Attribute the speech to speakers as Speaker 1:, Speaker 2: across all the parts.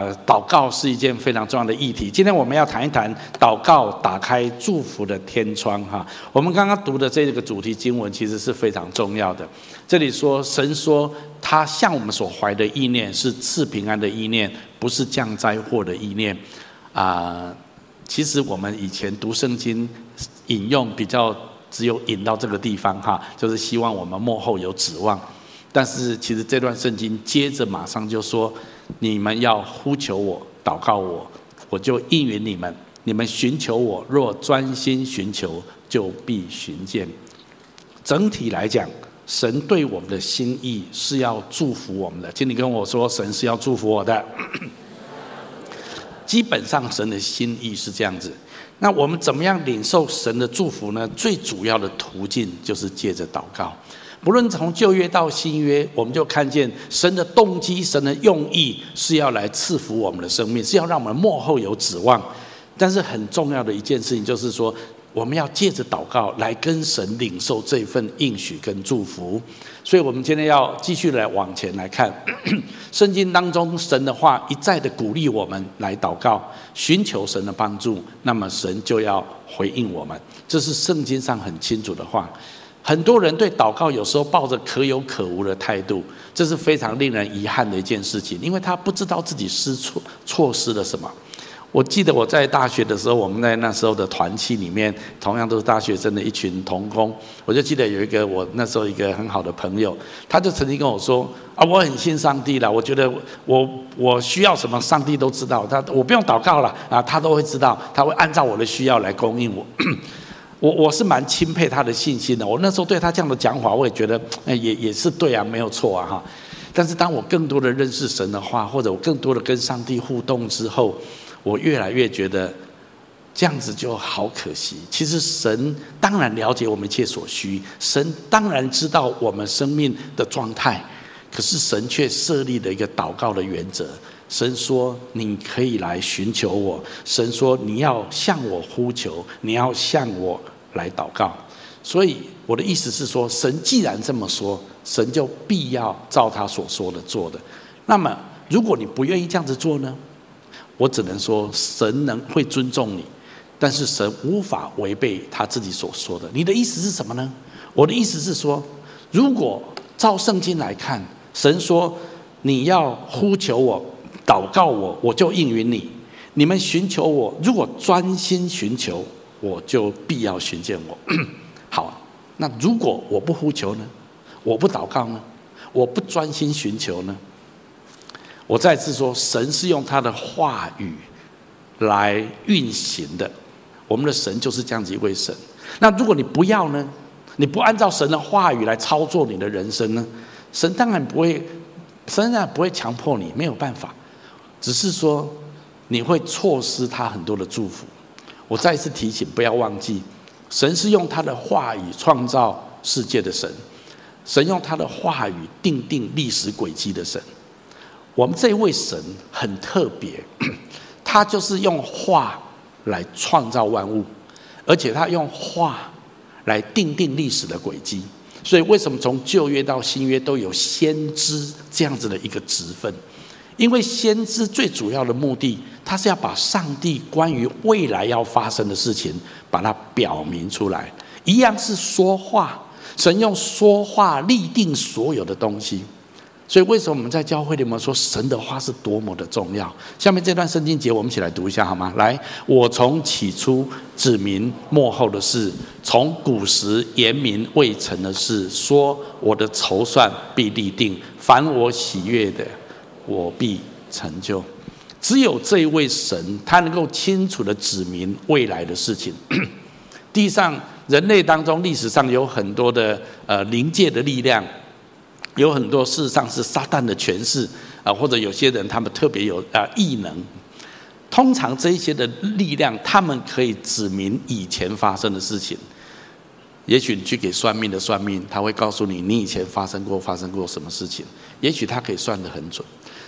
Speaker 1: 呃，祷告是一件非常重要的议题。今天我们要谈一谈祷告打开祝福的天窗哈。我们刚刚读的这个主题经文其实是非常重要的。这里说，神说他向我们所怀的意念是赐平安的意念，不是降灾祸的意念啊。其实我们以前读圣经引用比较只有引到这个地方哈，就是希望我们幕后有指望。但是其实这段圣经接着马上就说。你们要呼求我，祷告我，我就应允你们。你们寻求我，若专心寻求，就必寻见。整体来讲，神对我们的心意是要祝福我们的。请你跟我说，神是要祝福我的。基本上，神的心意是这样子。那我们怎么样领受神的祝福呢？最主要的途径就是借着祷告。不论从旧约到新约，我们就看见神的动机、神的用意是要来赐福我们的生命，是要让我们幕后有指望。但是很重要的一件事情就是说，我们要借着祷告来跟神领受这份应许跟祝福。所以，我们今天要继续来往前来看，圣经当中神的话一再的鼓励我们来祷告，寻求神的帮助，那么神就要回应我们。这是圣经上很清楚的话。很多人对祷告有时候抱着可有可无的态度，这是非常令人遗憾的一件事情，因为他不知道自己失错错失了什么。我记得我在大学的时候，我们在那时候的团契里面，同样都是大学生的一群同工，我就记得有一个我那时候一个很好的朋友，他就曾经跟我说：“啊，我很信上帝了，我觉得我我需要什么，上帝都知道，他我不用祷告了啊，他都会知道，他会按照我的需要来供应我。”我我是蛮钦佩他的信心的。我那时候对他这样的讲法，我也觉得，哎，也也是对啊，没有错啊，哈。但是当我更多的认识神的话，或者我更多的跟上帝互动之后，我越来越觉得这样子就好可惜。其实神当然了解我们一切所需，神当然知道我们生命的状态，可是神却设立了一个祷告的原则。神说：“你可以来寻求我。”神说：“你要向我呼求，你要向我来祷告。”所以我的意思是说，神既然这么说，神就必要照他所说的做的。那么，如果你不愿意这样子做呢？我只能说，神能会尊重你，但是神无法违背他自己所说的。你的意思是什么呢？我的意思是说，如果照圣经来看，神说你要呼求我。祷告我，我就应允你。你们寻求我，如果专心寻求，我就必要寻见我。好，那如果我不呼求呢？我不祷告呢？我不专心寻求呢？我再次说，神是用他的话语来运行的。我们的神就是这样子一位神。那如果你不要呢？你不按照神的话语来操作你的人生呢？神当然不会，神当然不会强迫你，没有办法。只是说，你会错失他很多的祝福。我再一次提醒，不要忘记，神是用他的话语创造世界的神，神用他的话语定定历史轨迹的神。我们这位神很特别，他就是用话来创造万物，而且他用话来定定历史的轨迹。所以，为什么从旧约到新约都有先知这样子的一个职分？因为先知最主要的目的，他是要把上帝关于未来要发生的事情，把它表明出来。一样是说话，神用说话立定所有的东西。所以，为什么我们在教会里面说神的话是多么的重要？下面这段圣经节，我们一起来读一下好吗？来，我从起初指明末后的事，从古时言明未成的事，说我的筹算必立定，凡我喜悦的。我必成就。只有这一位神，他能够清楚地指明未来的事情。地上人类当中，历史上有很多的呃灵界的力量，有很多事实上是撒旦的权势啊，或者有些人他们特别有啊异能。通常这些的力量，他们可以指明以前发生的事情。也许你去给算命的算命，他会告诉你你以前发生过发生过什么事情。也许他可以算得很准。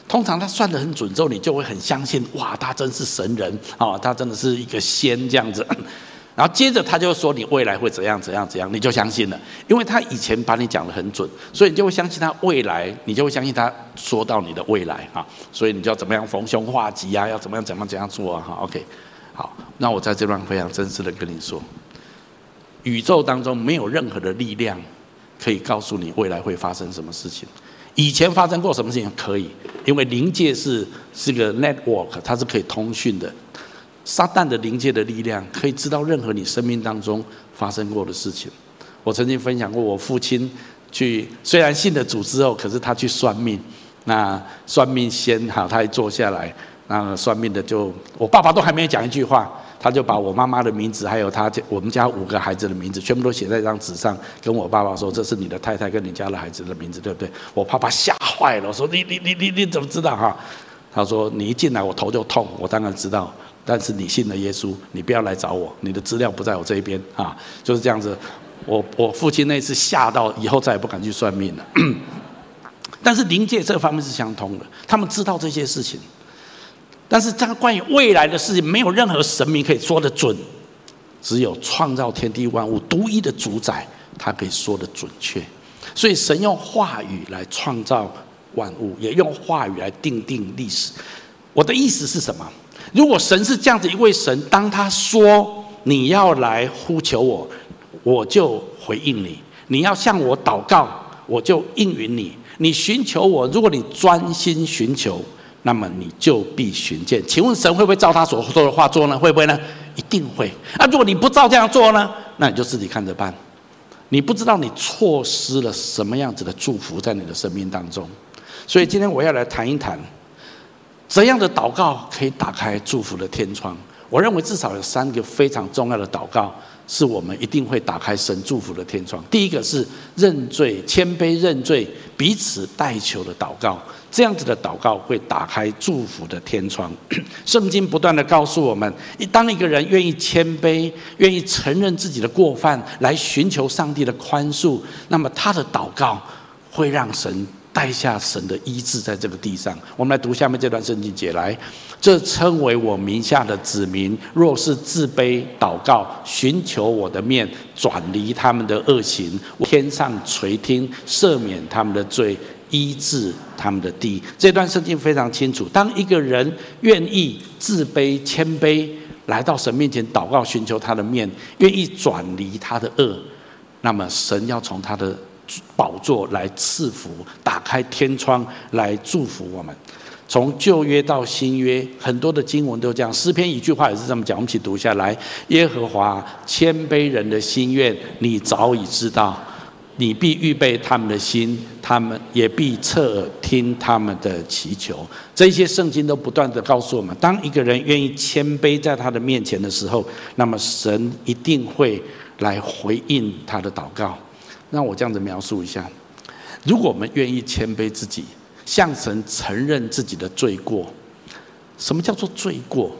Speaker 1: 通常他算得很准之后，你就会很相信，哇，他真是神人啊，他真的是一个仙这样子。然后接着他就说你未来会怎样怎样怎样，你就相信了，因为他以前把你讲得很准，所以你就会相信他未来，你就会相信他说到你的未来哈，所以你就要怎么样逢凶化吉啊，要怎么样怎么样怎样做啊哈，OK，好，那我在这段非常真实的跟你说，宇宙当中没有任何的力量可以告诉你未来会发生什么事情，以前发生过什么事情可以，因为灵界是是个 network，它是可以通讯的。撒旦的灵界的力量可以知道任何你生命当中发生过的事情。我曾经分享过，我父亲去虽然信了主之后，可是他去算命。那算命先好，他一坐下来，那算命的就我爸爸都还没有讲一句话，他就把我妈妈的名字，还有他我们家五个孩子的名字，全部都写在一张纸上，跟我爸爸说：“这是你的太太跟你家的孩子的名字，对不对？”我爸爸吓坏了，我说：“你你你你你怎么知道哈？”他说：“你一进来我头就痛，我当然知道。”但是你信了耶稣，你不要来找我，你的资料不在我这一边啊，就是这样子。我我父亲那次吓到，以后再也不敢去算命了。但是灵界这方面是相通的，他们知道这些事情。但是这个关于未来的事情，没有任何神明可以说得准，只有创造天地万物独一的主宰，他可以说得准确。所以神用话语来创造万物，也用话语来定定历史。我的意思是什么？如果神是这样子一位神，当他说你要来呼求我，我就回应你；你要向我祷告，我就应允你。你寻求我，如果你专心寻求，那么你就必寻见。请问神会不会照他所说的话做呢？会不会呢？一定会。那如果你不照这样做呢？那你就自己看着办。你不知道你错失了什么样子的祝福在你的生命当中。所以今天我要来谈一谈。怎样的祷告可以打开祝福的天窗？我认为至少有三个非常重要的祷告，是我们一定会打开神祝福的天窗。第一个是认罪、谦卑认罪、彼此代求的祷告，这样子的祷告会打开祝福的天窗。圣经不断地告诉我们，一当一个人愿意谦卑、愿意承认自己的过犯，来寻求上帝的宽恕，那么他的祷告会让神。带下神的医治在这个地上。我们来读下面这段圣经节来，这称为我名下的子民，若是自卑祷告，寻求我的面，转离他们的恶行，天上垂听，赦免他们的罪，医治他们的地。这段圣经非常清楚。当一个人愿意自卑谦卑，来到神面前祷告，寻求他的面，愿意转离他的恶，那么神要从他的。宝座来赐福，打开天窗来祝福我们。从旧约到新约，很多的经文都这样。诗篇一句话也是这么讲，我们一起读下来：耶和华谦卑人的心愿，你早已知道，你必预备他们的心，他们也必侧耳听他们的祈求。这些圣经都不断地告诉我们，当一个人愿意谦卑在他的面前的时候，那么神一定会来回应他的祷告。让我这样子描述一下：如果我们愿意谦卑自己，向神承认自己的罪过，什么叫做罪过？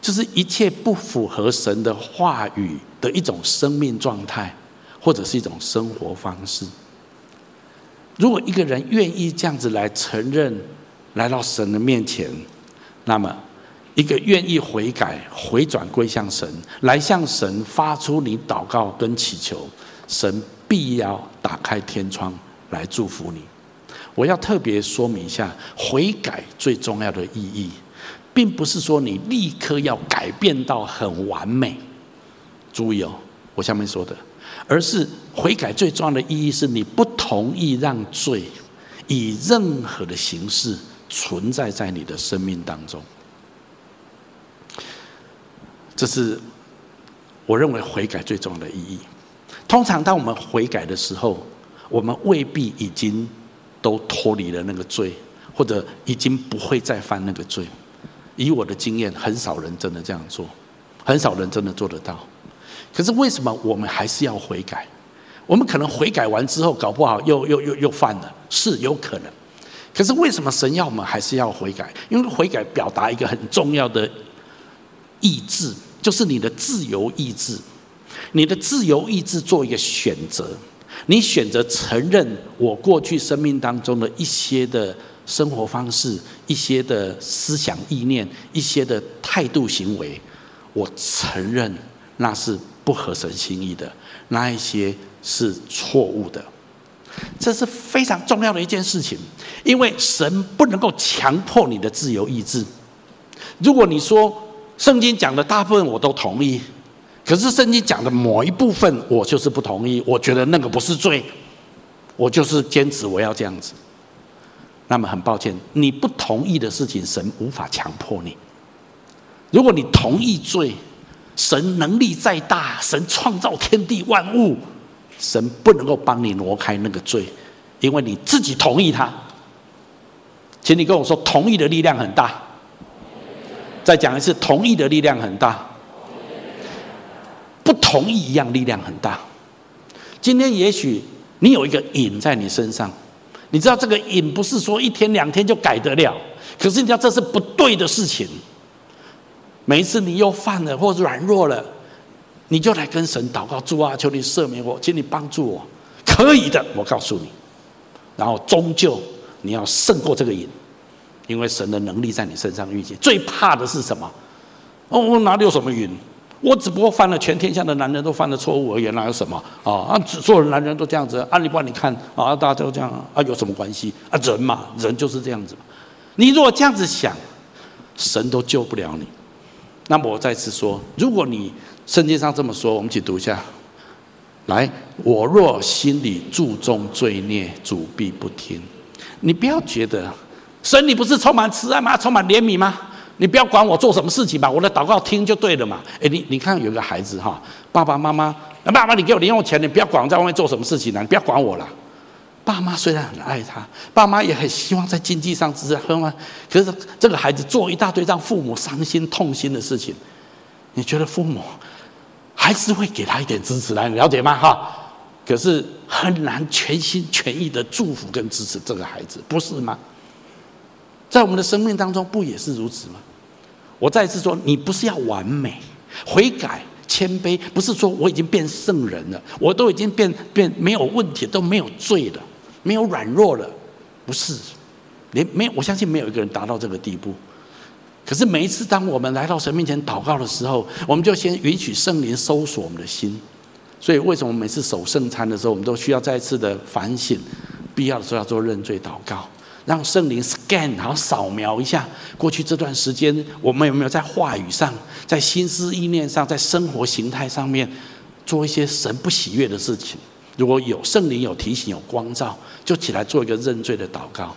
Speaker 1: 就是一切不符合神的话语的一种生命状态，或者是一种生活方式。如果一个人愿意这样子来承认，来到神的面前，那么一个愿意悔改、回转归向神，来向神发出你祷告跟祈求，神。必要打开天窗来祝福你。我要特别说明一下，悔改最重要的意义，并不是说你立刻要改变到很完美。注意哦，我下面说的，而是悔改最重要的意义是你不同意让罪以任何的形式存在在你的生命当中。这是我认为悔改最重要的意义。通常，当我们悔改的时候，我们未必已经都脱离了那个罪，或者已经不会再犯那个罪。以我的经验，很少人真的这样做，很少人真的做得到。可是为什么我们还是要悔改？我们可能悔改完之后，搞不好又又又又犯了，是有可能。可是为什么神要我们还是要悔改？因为悔改表达一个很重要的意志，就是你的自由意志。你的自由意志做一个选择，你选择承认我过去生命当中的一些的生活方式、一些的思想意念、一些的态度行为，我承认，那是不合神心意的，那一些是错误的。这是非常重要的一件事情，因为神不能够强迫你的自由意志。如果你说圣经讲的大部分我都同意，可是圣经讲的某一部分我就是不同意，我觉得那个不是罪，我就是坚持我要这样子。那么很抱歉，你不同意的事情，神无法强迫你。如果你同意罪，神能力再大，神创造天地万物。神不能够帮你挪开那个罪，因为你自己同意他。请你跟我说，同意的力量很大。再讲一次，同意的力量很大。不同意一样力量很大。今天也许你有一个瘾在你身上，你知道这个瘾不是说一天两天就改得了，可是你知道这是不对的事情。每一次你又犯了或软弱了。你就来跟神祷告，主啊，求你赦免我，请你帮助我，可以的，我告诉你。然后终究你要胜过这个瘾，因为神的能力在你身上运行。最怕的是什么？哦，我哪里有什么瘾？我只不过犯了全天下的男人都犯的错误而已，哪有什么啊？啊，所有的男人都这样子，啊，你帮你看啊，大家都这样啊，有什么关系？啊，人嘛，人就是这样子。你如果这样子想，神都救不了你。那么我再次说，如果你圣经上这么说，我们一起读一下。来，我若心里注重罪孽，主必不听。你不要觉得神你不是充满慈爱吗？充满怜悯吗？你不要管我做什么事情吧，我的祷告听就对了嘛。哎，你你看有个孩子哈，爸爸妈妈，爸爸你给我零用钱，你不要管我在外面做什么事情了，你不要管我了。爸妈虽然很爱他，爸妈也很希望在经济上支持他，可是这个孩子做一大堆让父母伤心痛心的事情，你觉得父母？还是会给他一点支持来，了解吗？哈，可是很难全心全意的祝福跟支持这个孩子，不是吗？在我们的生命当中，不也是如此吗？我再次说，你不是要完美、悔改、谦卑，不是说我已经变圣人了，我都已经变变没有问题，都没有罪了，没有软弱了，不是，连没，我相信没有一个人达到这个地步。可是每一次当我们来到神面前祷告的时候，我们就先允许圣灵搜索我们的心。所以为什么每次守圣餐的时候，我们都需要再次的反省，必要的时候要做认罪祷告，让圣灵 scan，然后扫描一下过去这段时间我们有没有在话语上、在心思意念上、在生活形态上面做一些神不喜悦的事情。如果有圣灵有提醒、有光照，就起来做一个认罪的祷告。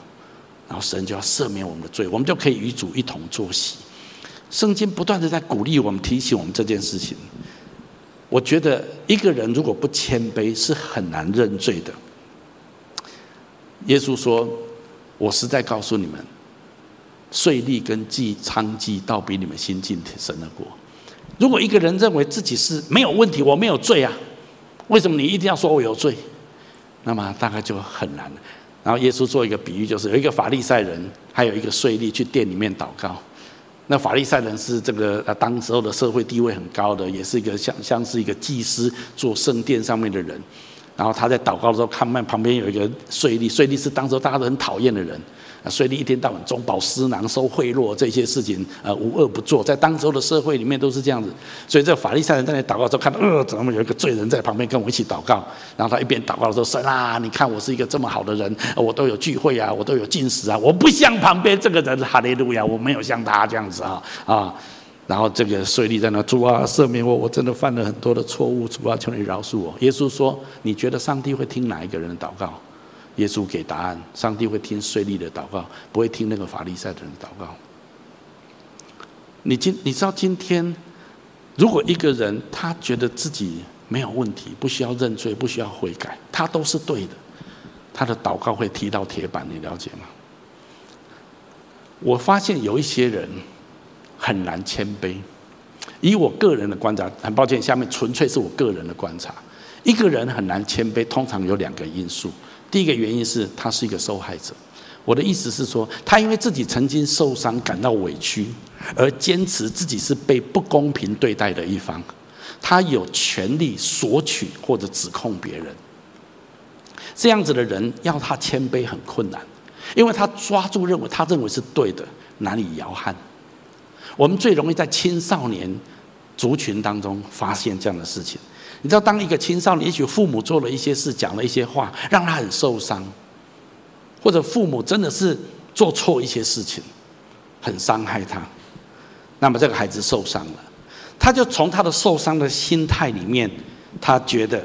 Speaker 1: 然后神就要赦免我们的罪，我们就可以与主一同坐席。圣经不断的在鼓励我们、提醒我们这件事情。我觉得一个人如果不谦卑，是很难认罪的。耶稣说：“我实在告诉你们，税吏跟祭娼妓倒比你们先进神的国。如果一个人认为自己是没有问题，我没有罪啊，为什么你一定要说我有罪？那么大概就很难了。”然后耶稣做一个比喻，就是有一个法利赛人，还有一个税吏去店里面祷告。那法利赛人是这个呃当时候的社会地位很高的，也是一个像像是一个祭司做圣殿上面的人。然后他在祷告的时候，看看旁边有一个税吏，税吏是当时候大家都很讨厌的人。啊，税吏一天到晚中饱私囊、收贿赂这些事情，呃，无恶不作，在当时的社会里面都是这样子。所以这个法利赛人在那祷告的时候，看到呃，怎么有一个罪人在旁边跟我一起祷告？然后他一边祷告的时候，神啊，你看我是一个这么好的人，我都有聚会啊，我都有禁食啊，我不像旁边这个人，哈利路亚，我没有像他这样子啊啊。然后这个税吏在那，主啊，赦免我，我真的犯了很多的错误，主啊，求你饶恕我。耶稣说，你觉得上帝会听哪一个人的祷告？耶稣给答案：上帝会听税吏的祷告，不会听那个法利赛的人的祷告。你今你知道今天，如果一个人他觉得自己没有问题，不需要认罪，不需要悔改，他都是对的，他的祷告会踢到铁板，你了解吗？我发现有一些人很难谦卑。以我个人的观察，很抱歉，下面纯粹是我个人的观察。一个人很难谦卑，通常有两个因素。第一个原因是他是一个受害者，我的意思是说，他因为自己曾经受伤感到委屈，而坚持自己是被不公平对待的一方，他有权利索取或者指控别人。这样子的人要他谦卑很困难，因为他抓住认为他认为是对的，难以摇撼。我们最容易在青少年族群当中发现这样的事情。你知道，当一个青少年，也许父母做了一些事，讲了一些话，让他很受伤，或者父母真的是做错一些事情，很伤害他，那么这个孩子受伤了，他就从他的受伤的心态里面，他觉得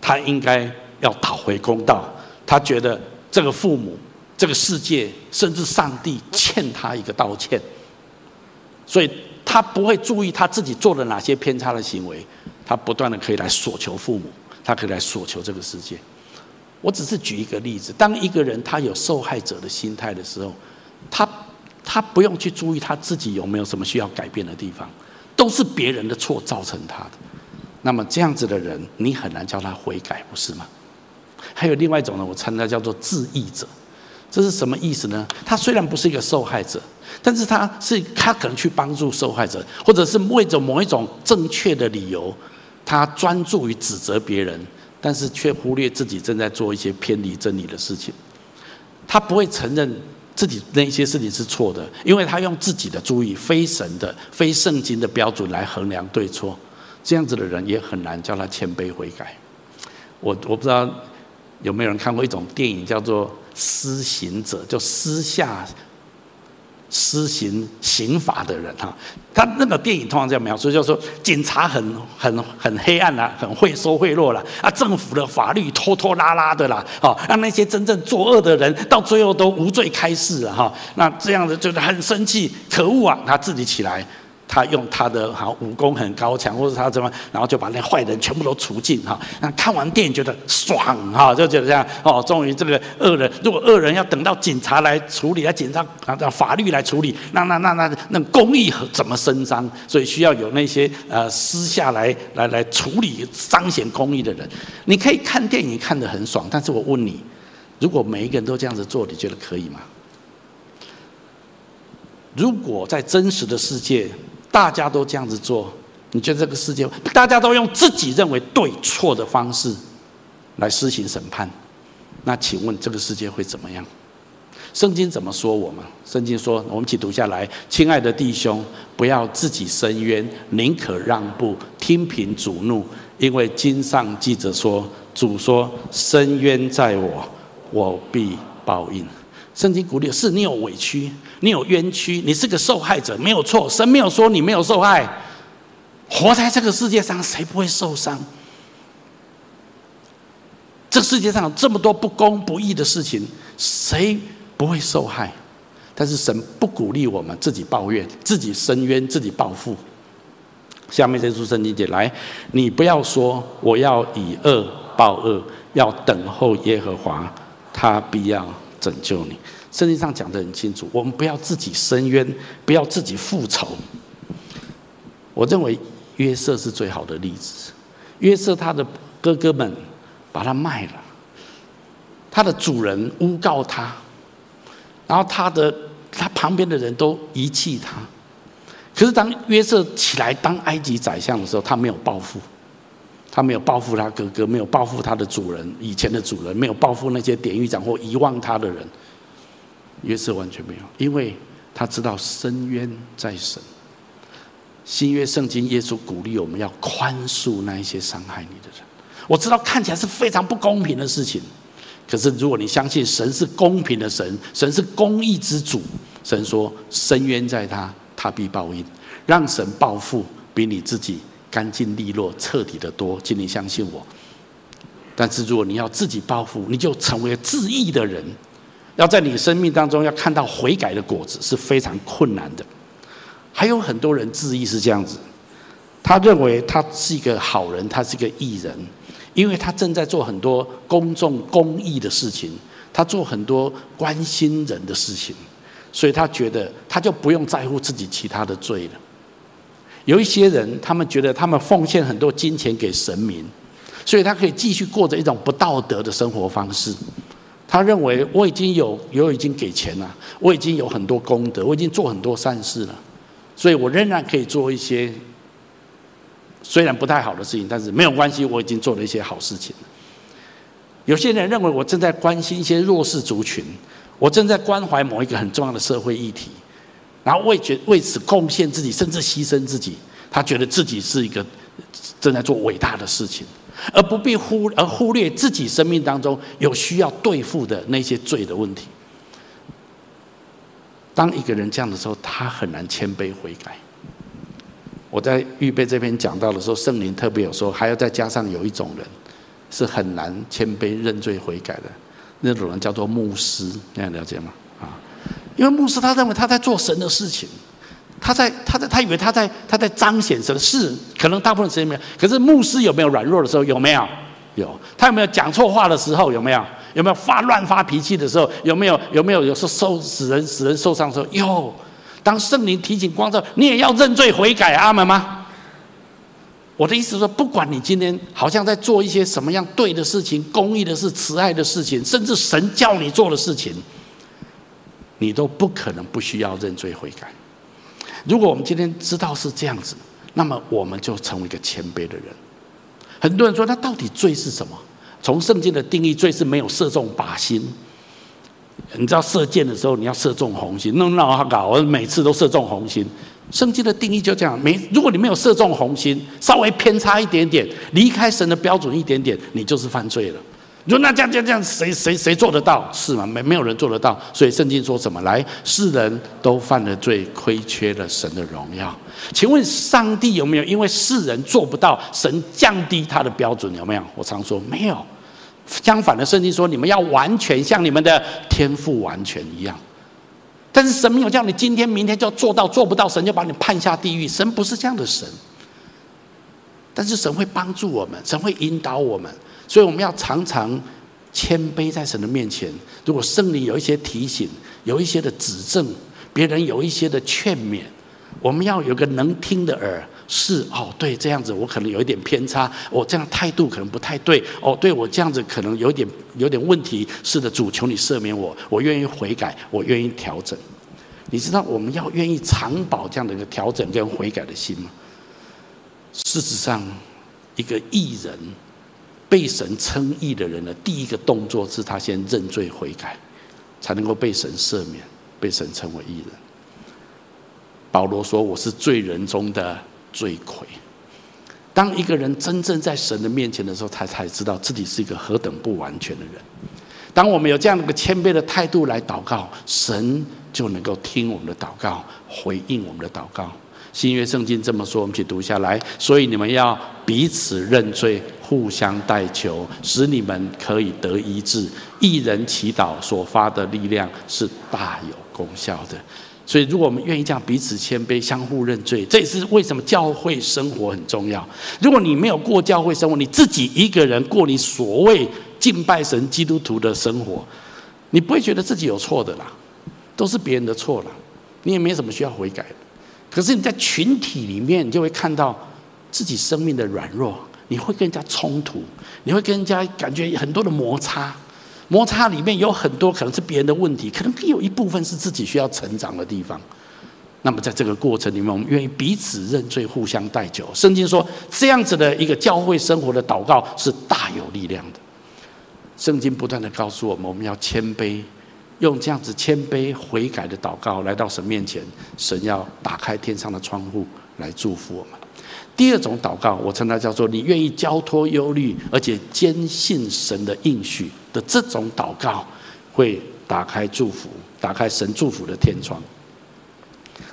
Speaker 1: 他应该要讨回公道，他觉得这个父母、这个世界，甚至上帝欠他一个道歉，所以他不会注意他自己做了哪些偏差的行为。他不断的可以来索求父母，他可以来索求这个世界。我只是举一个例子：当一个人他有受害者的心态的时候，他他不用去注意他自己有没有什么需要改变的地方，都是别人的错造成他的。那么这样子的人，你很难叫他悔改，不是吗？还有另外一种呢，我称他叫做自义者。这是什么意思呢？他虽然不是一个受害者，但是他是他可能去帮助受害者，或者是为着某一种正确的理由。他专注于指责别人，但是却忽略自己正在做一些偏离真理的事情。他不会承认自己那些事情是错的，因为他用自己的注意、非神的、非圣经的标准来衡量对错。这样子的人也很难叫他谦卑悔改。我我不知道有没有人看过一种电影，叫做《施行者》，就私下。施行刑罚的人哈，他那个电影通常这样描述，就是说警察很很很黑暗啦，很会收贿赂了啊，政府的法律拖拖拉拉的啦，哦，让那些真正作恶的人到最后都无罪开释了哈，那这样子就是很生气，可恶啊，他自己起来。他用他的好武功很高强，或者他怎么，然后就把那坏人全部都除尽哈。那看完电影觉得爽哈，就觉得这样哦，终于这个恶人，如果恶人要等到警察来处理，来警察啊，让法律来处理，那那那那那，公益怎么伸张？所以需要有那些呃私下来来来处理彰显公益的人。你可以看电影看得很爽，但是我问你，如果每一个人都这样子做，你觉得可以吗？如果在真实的世界，大家都这样子做，你觉得这个世界，大家都用自己认为对错的方式来施行审判，那请问这个世界会怎么样？圣经怎么说我们？圣经说，我们一起读下来：亲爱的弟兄，不要自己伸冤，宁可让步，听凭主怒，因为经上记着说，主说：伸冤在我，我必报应。圣经鼓励是你有委屈。你有冤屈，你是个受害者，没有错。神没有说你没有受害。活在这个世界上，谁不会受伤？这世界上有这么多不公不义的事情，谁不会受害？但是神不鼓励我们自己抱怨、自己伸冤、自己报复。下面这处圣经节来，你不要说我要以恶报恶，要等候耶和华，他必要拯救你。圣经上讲得很清楚，我们不要自己伸冤，不要自己复仇。我认为约瑟是最好的例子。约瑟他的哥哥们把他卖了，他的主人诬告他，然后他的他旁边的人都遗弃他。可是当约瑟起来当埃及宰相的时候，他没有报复，他没有报复他哥哥，没有报复他的主人以前的主人，没有报复那些典狱长或遗忘他的人。约瑟完全没有，因为他知道深渊在神。新约圣经，耶稣鼓励我们要宽恕那一些伤害你的人。我知道看起来是非常不公平的事情，可是如果你相信神是公平的神，神是公义之主，神说深渊在他，他必报应。让神报复比你自己干净利落、彻底的多，请你相信我。但是如果你要自己报复，你就成为自义的人。要在你生命当中要看到悔改的果子是非常困难的。还有很多人自义是这样子，他认为他是一个好人，他是一个义人，因为他正在做很多公众公益的事情，他做很多关心人的事情，所以他觉得他就不用在乎自己其他的罪了。有一些人，他们觉得他们奉献很多金钱给神明，所以他可以继续过着一种不道德的生活方式。他认为我已经有有已经给钱了，我已经有很多功德，我已经做很多善事了，所以我仍然可以做一些虽然不太好的事情，但是没有关系，我已经做了一些好事情。有些人认为我正在关心一些弱势族群，我正在关怀某一个很重要的社会议题，然后为觉为此贡献自己，甚至牺牲自己。他觉得自己是一个正在做伟大的事情，而不必忽而忽略自己生命当中有需要对付的那些罪的问题。当一个人这样的时候，他很难谦卑悔改。我在预备这篇讲到的时候，圣灵特别有说，还要再加上有一种人是很难谦卑认罪悔改的，那种人叫做牧师，你了解吗？因为牧师他认为他在做神的事情。他在，他在，他以为他在，他在彰显神是，可能大部分时间没有。可是牧师有没有软弱的时候？有没有？有。他有没有讲错话的时候？有没有？有没有发乱发脾气的时候？有没有？有没有？有时候受使人使人受伤的时候？有。当圣灵提醒光照，你也要认罪悔改，阿门吗？我的意思是说，不管你今天好像在做一些什么样对的事情、公益的事、慈爱的事情，甚至神叫你做的事情，你都不可能不需要认罪悔改。如果我们今天知道是这样子，那么我们就成为一个谦卑的人。很多人说，那到底罪是什么？从圣经的定义，罪是没有射中靶心。你知道射箭的时候，你要射中红心，弄闹他搞，我每次都射中红心。圣经的定义就这样，没如果你没有射中红心，稍微偏差一点点，离开神的标准一点点，你就是犯罪了。你说那这样这样这样，谁谁谁做得到？是吗？没没有人做得到。所以圣经说什么？来，世人都犯了罪，亏缺了神的荣耀。请问上帝有没有因为世人做不到，神降低他的标准？有没有？我常说没有。相反的，圣经说你们要完全像你们的天父完全一样。但是神没有叫你今天明天就要做到，做不到神就把你判下地狱。神不是这样的神。但是神会帮助我们，神会引导我们。所以我们要常常谦卑在神的面前。如果圣灵有一些提醒，有一些的指正，别人有一些的劝勉，我们要有个能听的耳。是哦，对，这样子我可能有一点偏差，我这样态度可能不太对。哦，对我这样子可能有点有点问题。是的，主求你赦免我，我愿意悔改，我愿意调整。你知道我们要愿意常保这样的一个调整跟悔改的心吗？事实上，一个艺人。被神称义的人的第一个动作是他先认罪悔改，才能够被神赦免，被神称为义人。保罗说：“我是罪人中的罪魁。”当一个人真正在神的面前的时候，他才知道自己是一个何等不完全的人。当我们有这样的一个谦卑的态度来祷告，神就能够听我们的祷告，回应我们的祷告。新约圣经这么说，我们去读下来。所以你们要彼此认罪，互相代求，使你们可以得医治。一人祈祷所发的力量是大有功效的。所以，如果我们愿意这样彼此谦卑、相互认罪，这也是为什么教会生活很重要。如果你没有过教会生活，你自己一个人过你所谓敬拜神基督徒的生活，你不会觉得自己有错的啦，都是别人的错啦，你也没什么需要悔改的。可是你在群体里面，你就会看到自己生命的软弱，你会跟人家冲突，你会跟人家感觉很多的摩擦，摩擦里面有很多可能是别人的问题，可能有一部分是自己需要成长的地方。那么在这个过程里面，我们愿意彼此认罪，互相代求。圣经说，这样子的一个教会生活的祷告是大有力量的。圣经不断的告诉我们，我们要谦卑。用这样子谦卑悔改的祷告来到神面前，神要打开天上的窗户来祝福我们。第二种祷告，我称它叫做你愿意交托忧虑，而且坚信神的应许的这种祷告，会打开祝福，打开神祝福的天窗。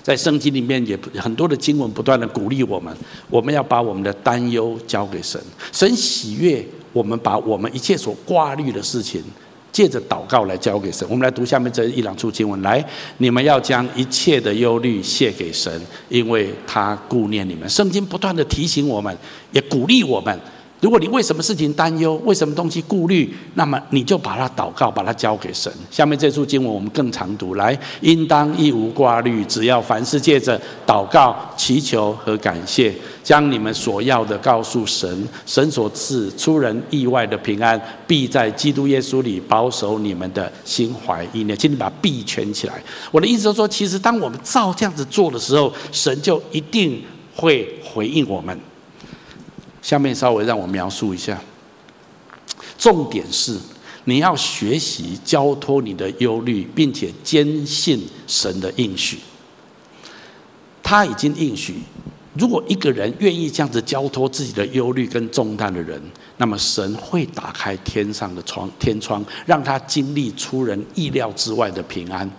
Speaker 1: 在圣经里面也很多的经文不断的鼓励我们，我们要把我们的担忧交给神，神喜悦我们把我们一切所挂虑的事情。借着祷告来交给神，我们来读下面这一两处经文。来，你们要将一切的忧虑卸给神，因为他顾念你们。圣经不断的提醒我们，也鼓励我们。如果你为什么事情担忧，为什么东西顾虑，那么你就把它祷告，把它交给神。下面这处经文我们更常读，来，应当一无挂虑，只要凡事借着祷告、祈求和感谢，将你们所要的告诉神，神所赐出人意外的平安，必在基督耶稣里保守你们的心怀意念。请你把“必”圈起来。我的意思是说，其实当我们照这样子做的时候，神就一定会回应我们。下面稍微让我描述一下，重点是你要学习交托你的忧虑，并且坚信神的应许。他已经应许，如果一个人愿意这样子交托自己的忧虑跟重担的人，那么神会打开天上的窗天窗，让他经历出人意料之外的平安。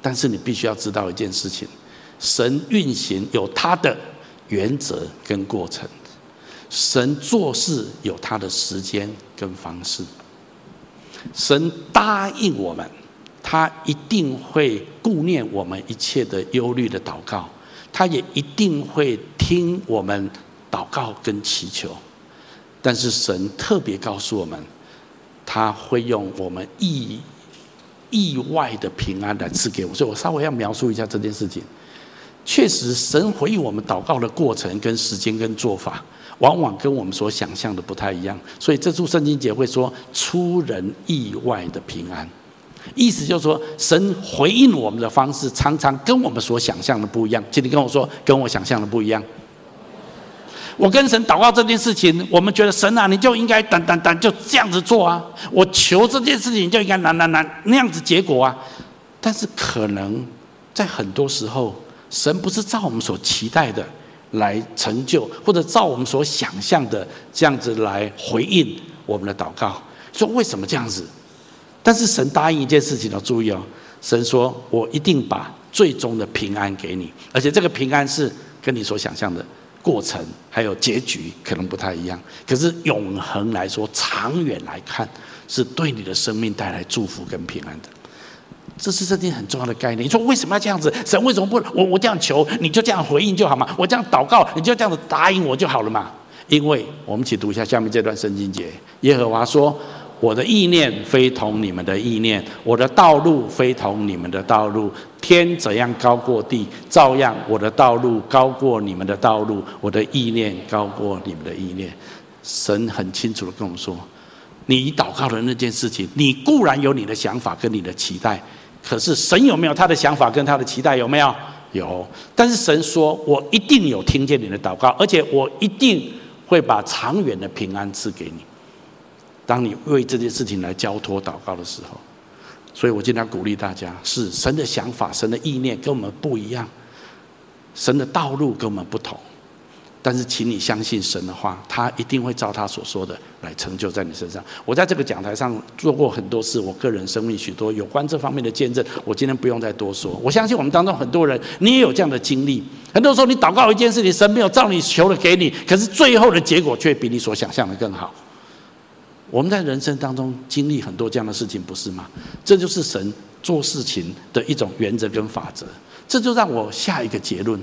Speaker 1: 但是你必须要知道一件事情：神运行有他的原则跟过程，神做事有他的时间跟方式。神答应我们，他一定会顾念我们一切的忧虑的祷告。他也一定会听我们祷告跟祈求，但是神特别告诉我们，他会用我们意意外的平安来赐给我们。所以我稍微要描述一下这件事情。确实，神回应我们祷告的过程、跟时间、跟做法，往往跟我们所想象的不太一样。所以这处圣经节会说出人意外的平安。意思就是说，神回应我们的方式常常跟我们所想象的不一样。请你跟我说，跟我想象的不一样。我跟神祷告这件事情，我们觉得神啊，你就应该等等等，就这样子做啊。我求这件事情就应该难难难那样子结果啊。但是可能在很多时候，神不是照我们所期待的来成就，或者照我们所想象的这样子来回应我们的祷告。说为什么这样子？但是神答应一件事情要注意哦，神说：“我一定把最终的平安给你，而且这个平安是跟你所想象的过程还有结局可能不太一样。可是永恒来说，长远来看，是对你的生命带来祝福跟平安的。这是这件很重要的概念。你说为什么要这样子？神为什么不我我这样求，你就这样回应就好吗？我这样祷告，你就这样子答应我就好了嘛？因为我们一起读一下下面这段圣经节，耶和华说。”我的意念非同你们的意念，我的道路非同你们的道路。天怎样高过地，照样我的道路高过你们的道路，我的意念高过你们的意念。神很清楚的跟我们说：你祷告的那件事情，你固然有你的想法跟你的期待，可是神有没有他的想法跟他的期待？有没有？有。但是神说：我一定有听见你的祷告，而且我一定会把长远的平安赐给你。当你为这件事情来交托祷告的时候，所以我经常鼓励大家：是神的想法、神的意念跟我们不一样，神的道路跟我们不同。但是，请你相信神的话，他一定会照他所说的来成就在你身上。我在这个讲台上做过很多次，我个人生命许多有关这方面的见证，我今天不用再多说。我相信我们当中很多人，你也有这样的经历。很多时候，你祷告一件事情，神没有照你求的给你，可是最后的结果却比你所想象的更好。我们在人生当中经历很多这样的事情，不是吗？这就是神做事情的一种原则跟法则。这就让我下一个结论：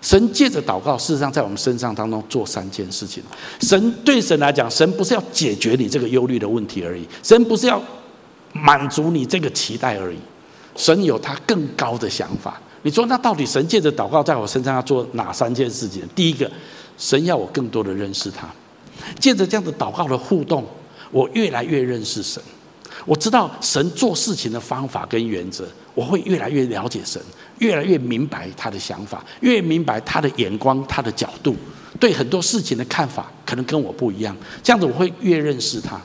Speaker 1: 神借着祷告，事实上在我们身上当中做三件事情。神对神来讲，神不是要解决你这个忧虑的问题而已，神不是要满足你这个期待而已，神有他更高的想法。你说，那到底神借着祷告在我身上要做哪三件事情？第一个，神要我更多的认识他，借着这样的祷告的互动。我越来越认识神，我知道神做事情的方法跟原则，我会越来越了解神，越来越明白他的想法，越明白他的眼光、他的角度，对很多事情的看法可能跟我不一样。这样子我会越认识他，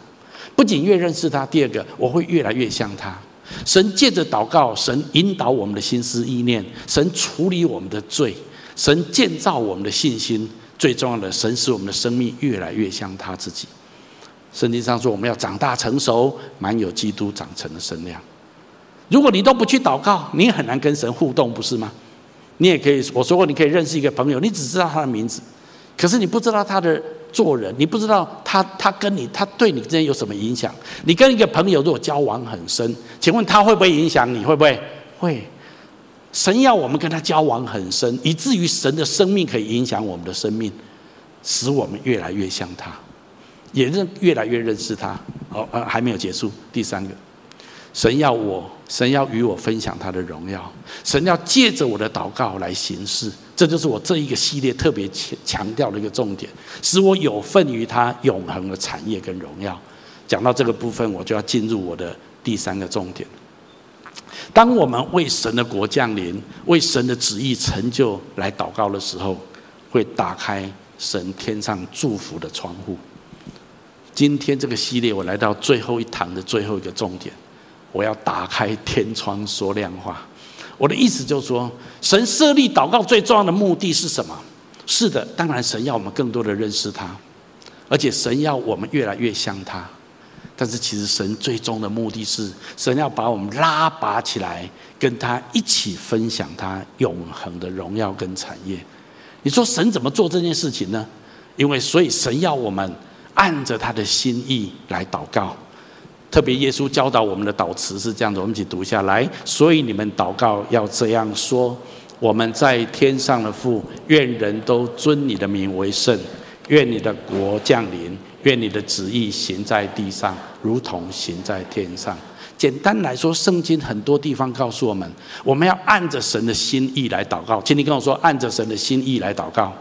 Speaker 1: 不仅越认识他，第二个我会越来越像他。神借着祷告，神引导我们的心思意念，神处理我们的罪，神建造我们的信心，最重要的，神使我们的生命越来越像他自己。圣经上说，我们要长大成熟，满有基督长成的身量。如果你都不去祷告，你很难跟神互动，不是吗？你也可以，我说过，你可以认识一个朋友，你只知道他的名字，可是你不知道他的做人，你不知道他他跟你他对你之间有什么影响。你跟一个朋友如果交往很深，请问他会不会影响你？会不会？会。神要我们跟他交往很深，以至于神的生命可以影响我们的生命，使我们越来越像他。也认越来越认识他，哦，呃，还没有结束。第三个，神要我，神要与我分享他的荣耀，神要借着我的祷告来行事，这就是我这一个系列特别强强调的一个重点，使我有份于他永恒的产业跟荣耀。讲到这个部分，我就要进入我的第三个重点。当我们为神的国降临，为神的旨意成就来祷告的时候，会打开神天上祝福的窗户。今天这个系列，我来到最后一堂的最后一个重点，我要打开天窗说亮话。我的意思就是说，神设立祷告最重要的目的是什么？是的，当然神要我们更多的认识他，而且神要我们越来越像他。但是其实神最终的目的是，神要把我们拉拔起来，跟他一起分享他永恒的荣耀跟产业。你说神怎么做这件事情呢？因为所以神要我们按着他的心意来祷告。特别耶稣教导我们的祷词是这样子，我们一起读下来。所以你们祷告要这样说：我们在天上的父，愿人都尊你的名为圣，愿你的国降临。愿你的旨意行在地上，如同行在天上。简单来说，圣经很多地方告诉我们，我们要按着神的心意来祷告。请你跟我说，按着神的心意来祷告。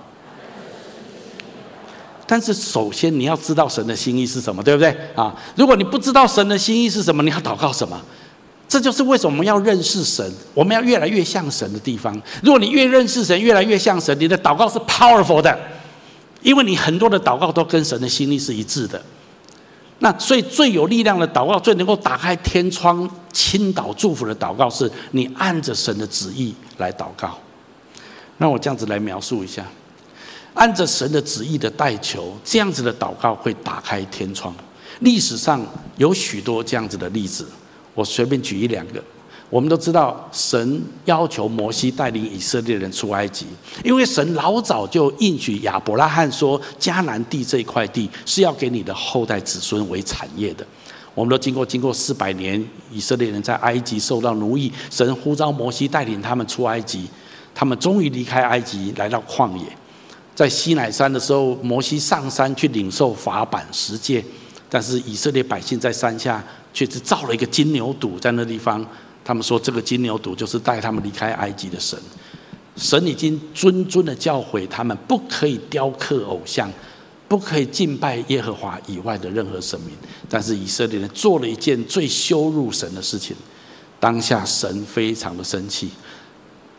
Speaker 1: 但是，首先你要知道神的心意是什么，对不对啊？如果你不知道神的心意是什么，你要祷告什么？这就是为什么我们要认识神，我们要越来越像神的地方。如果你越认识神，越来越像神，你的祷告是 powerful 的。因为你很多的祷告都跟神的心意是一致的，那所以最有力量的祷告，最能够打开天窗倾倒祝福的祷告，是你按着神的旨意来祷告。那我这样子来描述一下，按着神的旨意的代求，这样子的祷告会打开天窗。历史上有许多这样子的例子，我随便举一两个。我们都知道，神要求摩西带领以色列人出埃及，因为神老早就应许亚伯拉罕说，迦南地这一块地是要给你的后代子孙为产业的。我们都经过经过四百年，以色列人在埃及受到奴役，神呼召摩西带领他们出埃及，他们终于离开埃及，来到旷野，在西乃山的时候，摩西上山去领受法版十诫，但是以色列百姓在山下却是造了一个金牛犊在那地方。他们说，这个金牛犊就是带他们离开埃及的神。神已经谆谆的教诲他们，不可以雕刻偶像，不可以敬拜耶和华以外的任何神明。但是以色列人做了一件最羞辱神的事情，当下神非常的生气，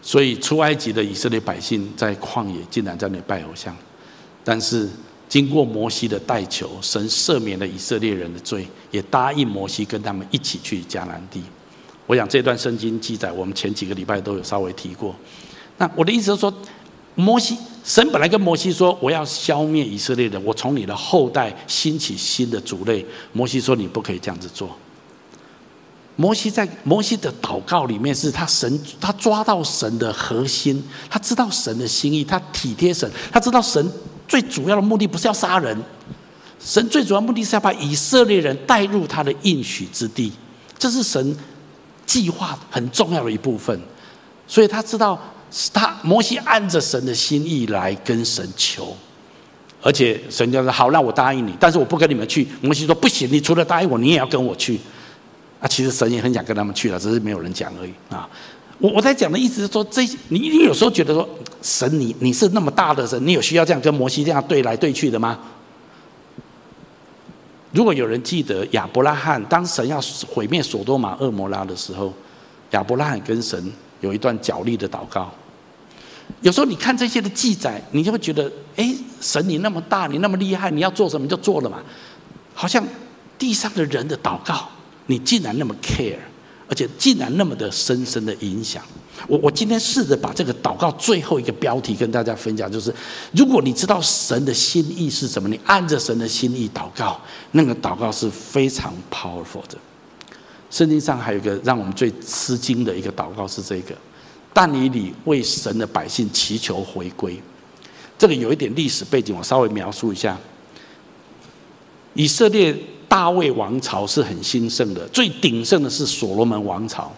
Speaker 1: 所以出埃及的以色列百姓在旷野竟然在那里拜偶像。但是经过摩西的代求，神赦免了以色列人的罪，也答应摩西跟他们一起去迦南地。我想这段圣经记载，我们前几个礼拜都有稍微提过。那我的意思是说，摩西神本来跟摩西说，我要消灭以色列人，我从你的后代兴起新的族类。摩西说，你不可以这样子做。摩西在摩西的祷告里面，是他神他抓到神的核心，他知道神的心意，他体贴神，他知道神最主要的目的不是要杀人，神最主要目的是要把以色列人带入他的应许之地，这是神。计划很重要的一部分，所以他知道，他摩西按着神的心意来跟神求，而且神就说：“好，那我答应你，但是我不跟你们去。”摩西说：“不行，你除了答应我，你也要跟我去。”啊，其实神也很想跟他们去了，只是没有人讲而已啊。我我在讲的意思是说，这你你有时候觉得说，神你你是那么大的神，你有需要这样跟摩西这样对来对去的吗？如果有人记得亚伯拉罕当神要毁灭所多玛、恶摩拉的时候，亚伯拉罕跟神有一段角力的祷告。有时候你看这些的记载，你就会觉得，哎，神你那么大，你那么厉害，你要做什么就做了嘛。好像地上的人的祷告，你竟然那么 care，而且竟然那么的深深的影响。我我今天试着把这个祷告最后一个标题跟大家分享，就是如果你知道神的心意是什么，你按着神的心意祷告，那个祷告是非常 powerful 的。圣经上还有一个让我们最吃惊的一个祷告是这个：但以理为神的百姓祈求回归。这个有一点历史背景，我稍微描述一下。以色列大卫王朝是很兴盛的，最鼎盛的是所罗门王朝。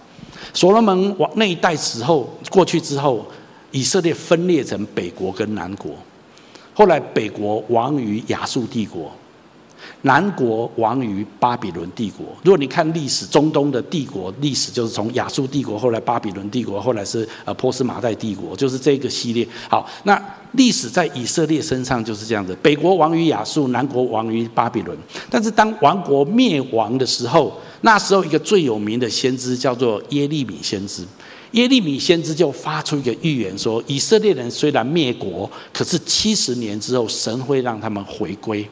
Speaker 1: 所罗门王那一代时候过去之后，以色列分裂成北国跟南国。后来北国亡于亚述帝国，南国亡于巴比伦帝国。如果你看历史，中东的帝国历史就是从亚述帝国，后来巴比伦帝国，后来是呃波斯马代帝国，就是这个系列。好，那历史在以色列身上就是这样子：北国亡于亚述，南国亡于巴比伦。但是当王国灭亡的时候，那时候，一个最有名的先知叫做耶利米先知。耶利米先知就发出一个预言说：以色列人虽然灭国，可是七十年之后，神会让他们回归。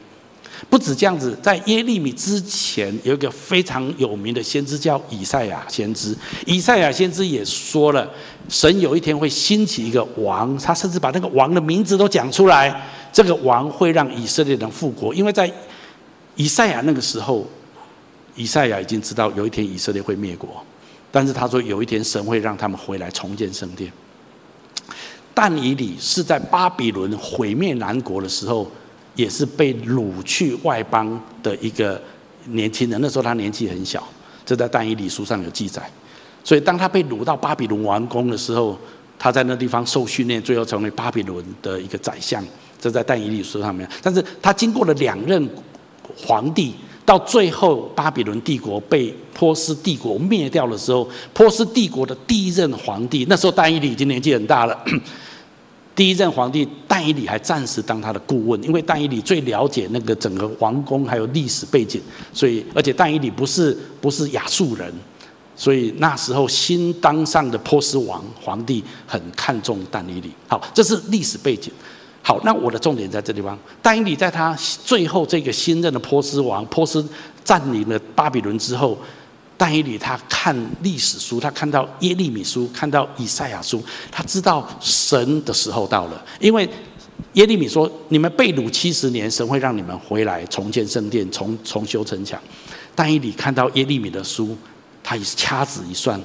Speaker 1: 不止这样子，在耶利米之前有一个非常有名的先知叫以赛亚先知。以赛亚先知也说了，神有一天会兴起一个王，他甚至把那个王的名字都讲出来。这个王会让以色列人复国，因为在以赛亚那个时候，以赛亚已经知道有一天以色列会灭国，但是他说有一天神会让他们回来重建圣殿。但以理是在巴比伦毁灭南国的时候，也是被掳去外邦的一个年轻人。那时候他年纪很小，这在但以理书上有记载。所以当他被掳到巴比伦王宫的时候，他在那地方受训练，最后成为巴比伦的一个宰相。这在但以理书上面，但是他经过了两任皇帝，到最后巴比伦帝国被波斯帝国灭掉的时候，波斯帝国的第一任皇帝，那时候但以理已经年纪很大了。第一任皇帝但伊里还暂时当他的顾问，因为但伊里最了解那个整个皇宫还有历史背景，所以而且但伊里不是不是亚述人，所以那时候新当上的波斯王皇帝很看重但伊里。好，这是历史背景。好，那我的重点在这地方。但伊里在他最后这个新任的波斯王，波斯占领了巴比伦之后，但以理他看历史书，他看到耶利米书，看到以赛亚书，他知道神的时候到了。因为耶利米说：“你们被掳七十年，神会让你们回来重建圣殿，重重修城墙。”但以理看到耶利米的书，他一掐指一算，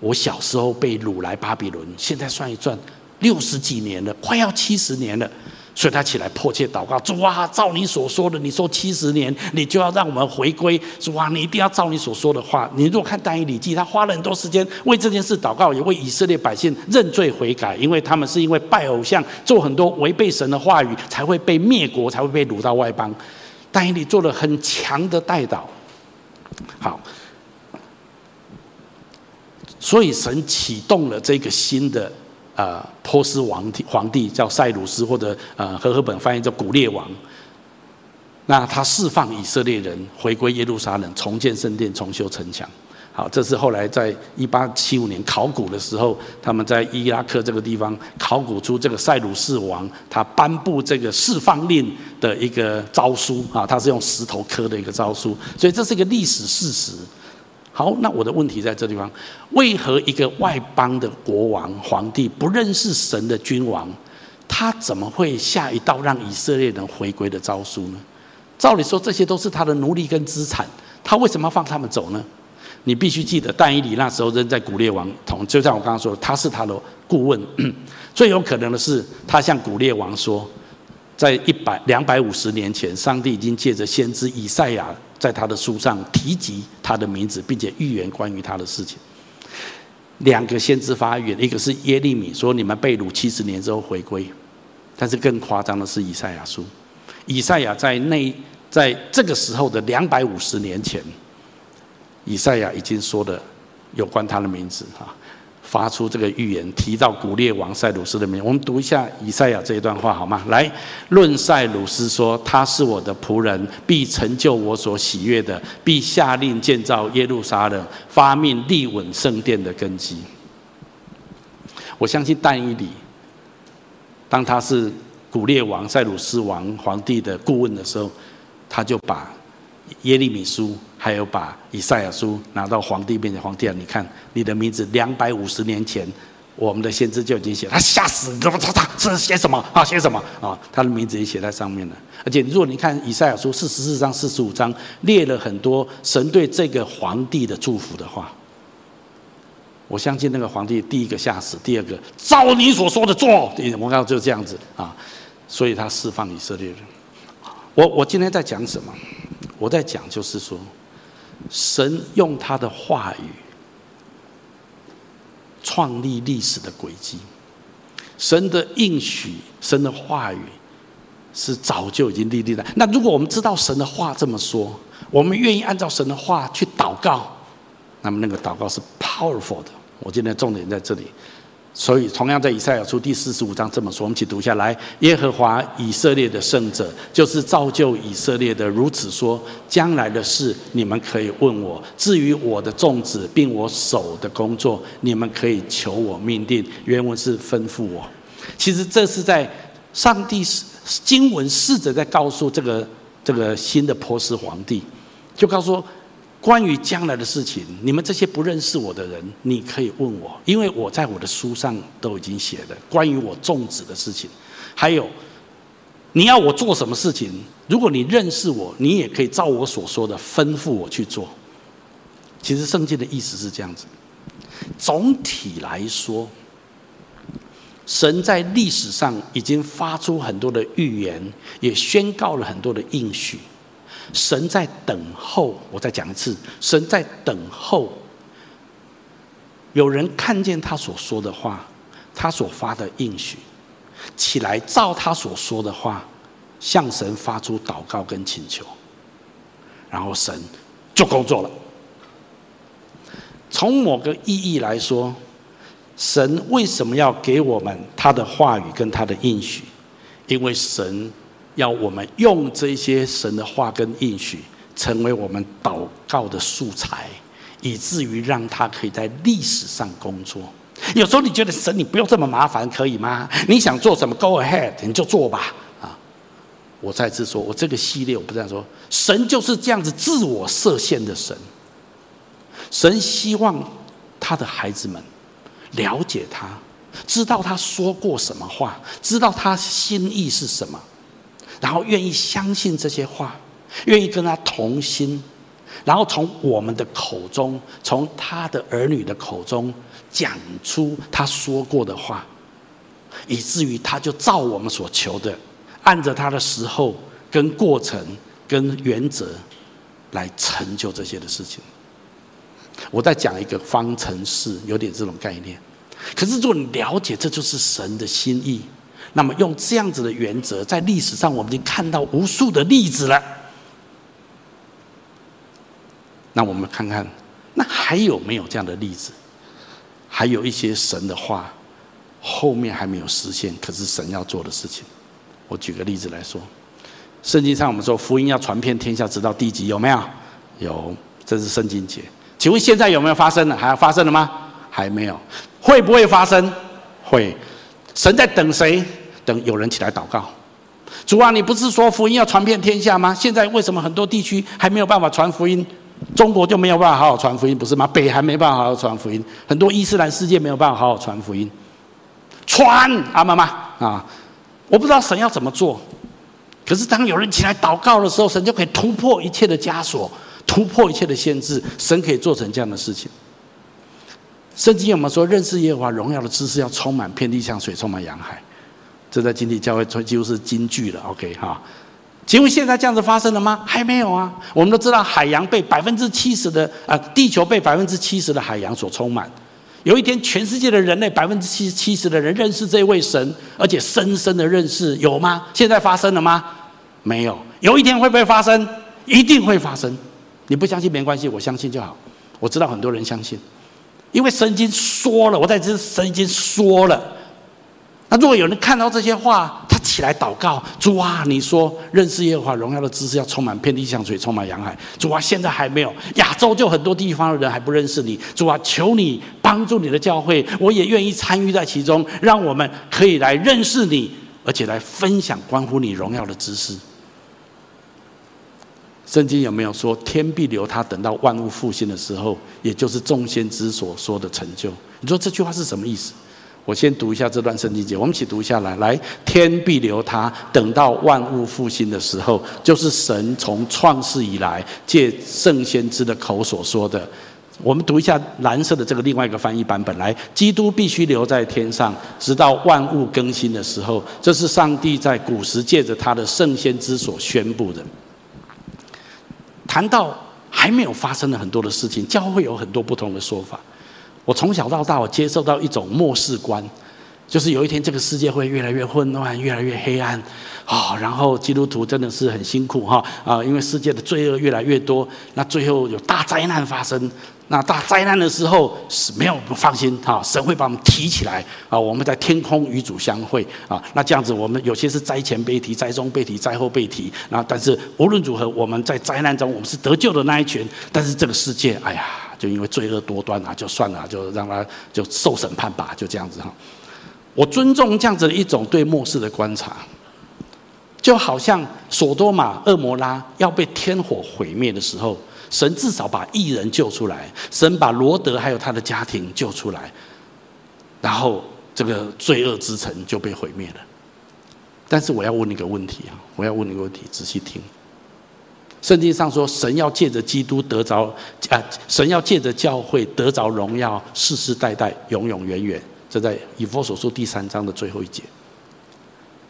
Speaker 1: 我小时候被掳来巴比伦，现在算一算。六十几年了，快要七十年了，所以他起来迫切祷告：主啊，照你所说的，你说七十年，你就要让我们回归。主啊，你一定要照你所说的话。你如果看但以理记，他花了很多时间为这件事祷告，也为以色列百姓认罪悔改，因为他们是因为拜偶像，做很多违背神的话语，才会被灭国，才会被掳到外邦。但以理做了很强的代祷。好，所以神启动了这个新的。呃，波斯王帝皇帝叫塞鲁斯，或者呃，和合本翻译叫古列王。那他释放以色列人回归耶路撒冷，重建圣殿，重修城墙。好，这是后来在一八七五年考古的时候，他们在伊拉克这个地方考古出这个塞鲁士王他颁布这个释放令的一个诏书啊，他是用石头刻的一个诏书，所以这是一个历史事实。好，那我的问题在这地方：为何一个外邦的国王、皇帝不认识神的君王，他怎么会下一道让以色列人回归的诏书呢？照理说，这些都是他的奴隶跟资产，他为什么要放他们走呢？你必须记得，但以理那时候仍在古列王同，就像我刚刚说，他是他的顾问。最有可能的是，他向古列王说，在一百两百五十年前，上帝已经借着先知以赛亚。在他的书上提及他的名字，并且预言关于他的事情。两个先知发言，一个是耶利米说：“你们被掳七十年之后回归。”但是更夸张的是以赛亚书，以赛亚在那在这个时候的两百五十年前，以赛亚已经说了有关他的名字哈。发出这个预言，提到古列王塞鲁斯的名。我们读一下以赛亚这一段话好吗？来，论塞鲁斯说：“他是我的仆人，必成就我所喜悦的，必下令建造耶路撒冷，发命立稳圣殿的根基。”我相信但以理，当他是古列王塞鲁斯王皇帝的顾问的时候，他就把耶利米书。还有把以赛亚书拿到皇帝面前，皇帝啊，你看你的名字两百五十年前，我们的先知就已经写，他吓死，你知道？他这是写什么啊？写什么啊？他的名字也写在上面了。而且如果你看以赛亚书四十四章、四十五章，列了很多神对这个皇帝的祝福的话，我相信那个皇帝第一个吓死，第二个照你所说的做，我看就这样子啊，所以他释放以色列人。我我今天在讲什么？我在讲就是说。神用他的话语创立历史的轨迹，神的应许，神的话语是早就已经立立了。那如果我们知道神的话这么说，我们愿意按照神的话去祷告，那么那个祷告是 powerful 的。我今天重点在这里。所以，同样在以赛亚书第四十五章这么说，我们一起读下来：耶和华以色列的圣者，就是造就以色列的，如此说：将来的事，你们可以问我；至于我的种子，并我手的工作，你们可以求我命定。原文是吩咐我。其实这是在上帝经文试着在告诉这个这个新的波斯皇帝，就告诉，关于将来的事情，你们这些不认识我的人，你可以问我，因为我在我的书上都已经写了关于我种植的事情，还有你要我做什么事情，如果你认识我，你也可以照我所说的吩咐我去做。其实圣经的意思是这样子，总体来说。神在历史上已经发出很多的预言，也宣告了很多的应许。神在等候，我再讲一次，神在等候。有人看见他所说的话，他所发的应许，起来照他所说的话，向神发出祷告跟请求，然后神就工作了。从某个意义来说。神为什么要给我们他的话语跟他的应许？因为神要我们用这些神的话跟应许，成为我们祷告的素材，以至于让他可以在历史上工作。有时候你觉得神，你不用这么麻烦，可以吗？你想做什么，Go ahead，你就做吧。啊，我再次说，我这个系列我不这样说，神就是这样子自我设限的神。神希望他的孩子们。了解他，知道他说过什么话，知道他心意是什么，然后愿意相信这些话，愿意跟他同心，然后从我们的口中，从他的儿女的口中讲出他说过的话，以至于他就照我们所求的，按着他的时候跟过程跟原则来成就这些的事情。我再讲一个方程式，有点这种概念。可是，如果你了解这就是神的心意，那么用这样子的原则，在历史上我们已经看到无数的例子了。那我们看看，那还有没有这样的例子？还有一些神的话，后面还没有实现，可是神要做的事情。我举个例子来说，圣经上我们说福音要传遍天下，直到地极，有没有？有，这是圣经节。请问现在有没有发生了？还发生了吗？还没有。会不会发生？会。神在等谁？等有人起来祷告。主啊，你不是说福音要传遍天下吗？现在为什么很多地区还没有办法传福音？中国就没有办法好好传福音，不是吗？北韩没办法好好传福音，很多伊斯兰世界没有办法好好传福音。传阿妈妈啊！我不知道神要怎么做，可是当有人起来祷告的时候，神就可以突破一切的枷锁。突破一切的限制，神可以做成这样的事情。圣经有没有说认识耶和华荣耀的知识要充满遍地，像水充满洋海？这在今天教会几乎是金句了。OK 哈，请问现在这样子发生了吗？还没有啊。我们都知道海洋被百分之七十的啊，地球被百分之七十的海洋所充满。有一天，全世界的人类百分之七七十的人认识这位神，而且深深的认识，有吗？现在发生了吗？没有。有一天会不会发生？一定会发生。你不相信没关系，我相信就好。我知道很多人相信，因为圣经说了，我在这圣经说了。那如果有人看到这些话，他起来祷告，主啊，你说认识耶和华荣耀的知识要充满遍地，像水充满洋海。主啊，现在还没有，亚洲就很多地方的人还不认识你。主啊，求你帮助你的教会，我也愿意参与在其中，让我们可以来认识你，而且来分享关乎你荣耀的知识。圣经有没有说天必留他，等到万物复兴的时候，也就是众先知所说的成就？你说这句话是什么意思？我先读一下这段圣经节，我们一起读下来。来，天必留他，等到万物复兴的时候，就是神从创世以来借圣先知的口所说的。我们读。一下蓝色的这个另外一个翻译版本。来，基督必须留在天上，直到万物更新的时候，这是上帝在古时借着他的圣先知所宣布的。谈到还没有发生的很多的事情，教会有很多不同的说法。我从小到大，我接受到一种末世观，就是有一天这个世界会越来越混乱，越来越黑暗啊、然后基督徒真的是很辛苦哈啊，因为世界的罪恶越来越多，那最后有大灾难发生。那大灾难的时候是没有不放心哈，神会把我们提起来啊，我们在天空与主相会啊。那这样子，我们有些是灾前被提，灾中被提，灾后被提。那但是无论如何，我们在灾难中，我们是得救的那一群。但是这个世界，哎呀，就因为罪恶多端啊，就算了，就让他就受审判吧，就这样子哈。我尊重这样子的一种对末世的观察，就好像索多玛、恶魔拉要被天火毁灭的时候，神至少把异人救出来，神把罗德还有他的家庭救出来，然后这个罪恶之城就被毁灭了。但是我要问你一个问题啊，我要问你一个问题，仔细听。圣经上说，神要借着基督得着啊，神要借着教会得着荣耀，世世代代，永永远远。这在以弗所书第三章的最后一节。